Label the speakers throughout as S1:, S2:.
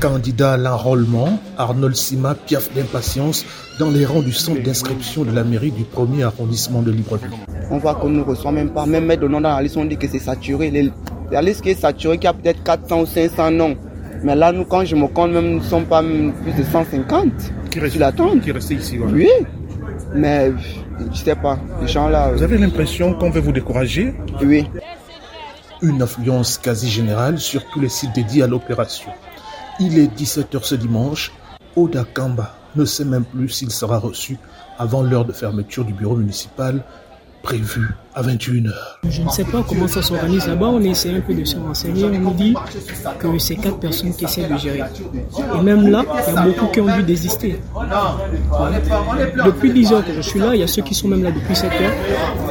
S1: Candidat à l'enrôlement, Arnold Sima piaffe d'impatience dans les rangs du centre d'inscription de la mairie du premier arrondissement de Libreville.
S2: On voit qu'on ne reçoit même pas, même mettre le nom dans la liste, on dit que c'est saturé. La liste qui est saturée, qui a peut-être 400 ou 500 noms. Mais là, nous, quand je me compte, même, nous ne sommes pas plus de 150
S1: qui reste,
S2: l'attente.
S1: Qui reste ici,
S2: Oui, mais je sais pas, les gens là...
S1: Vous avez l'impression qu'on veut vous décourager?
S2: Oui.
S1: Une affluence quasi générale sur tous les sites dédiés à l'opération. Il est 17h ce dimanche. Oda Kamba ne sait même plus s'il sera reçu avant l'heure de fermeture du bureau municipal prévu à 21h.
S3: Je ne sais pas comment ça s'organise là-bas. On essaie un peu de se renseigner. On nous dit que c'est quatre personnes qui essaient de gérer. Et même là, il y a beaucoup qui ont dû désister. Depuis 10 heures que je suis là, il y a ceux qui sont même là depuis 7 heures.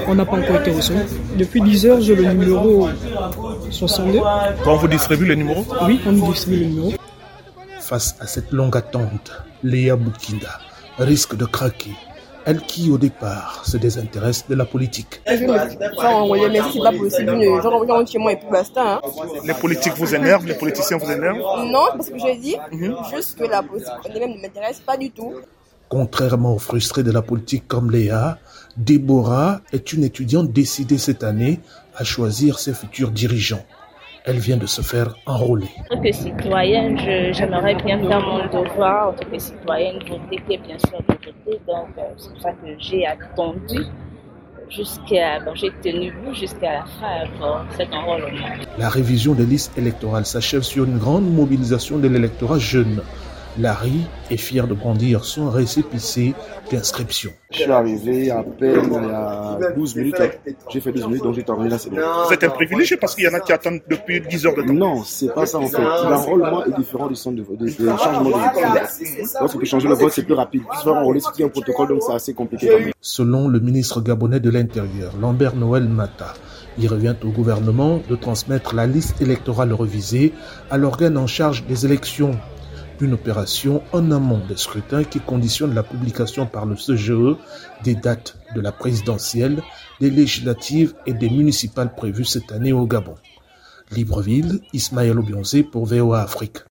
S3: On n'a pas encore été reçus. Depuis 10 heures, j'ai le numéro 62.
S1: Quand vous distribuez le numéro?
S3: Oui, on nous distribue le numéro.
S1: Face à cette longue attente, Léa Boukinda risque de craquer. Elle qui, au départ, se désintéresse de la politique.
S4: Hein.
S1: Les politiques vous énervent, les politiciens vous énervent?
S4: Non, parce que je dis juste que la politique elle-même ne m'intéresse pas du tout.
S1: Contrairement aux frustrés de la politique comme Léa, Déborah est une étudiante décidée cette année à choisir ses futurs dirigeants elle vient de se faire enrôler.
S5: En tant que citoyenne, j'aimerais bien faire mon devoir en tant que citoyenne, voter, bien sûr, de voter. Donc, euh, c'est pour ça que j'ai attendu jusqu'à, bon, j'ai tenu jusqu'à la fin pour cet enrôlement.
S1: La révision des listes électorales s'achève sur une grande mobilisation de l'électorat jeune. Larry est fier de brandir son récépissé d'inscription.
S6: Je suis arrivé à peine il a 12 minutes. J'ai fait 12 minutes, donc j'ai terminé là, c'est bon.
S1: Vous êtes un privilégié parce qu'il y en a qui attendent depuis 10 heures de temps.
S6: Non, c'est pas ça en fait. L'enrôlement est différent du centre de vote, du changement de vote. Lorsque tu changer le vote, c'est plus rapide. Tu faire enrôler, c'est un protocole, donc c'est assez compliqué.
S1: Selon le ministre gabonais de l'Intérieur, Lambert Noël Mata, il revient au gouvernement de transmettre la liste électorale revisée à l'organe en charge des élections une opération en amont des scrutins qui conditionne la publication par le CGE des dates de la présidentielle, des législatives et des municipales prévues cette année au Gabon. Libreville, Ismaël Obionzé pour VOA Afrique.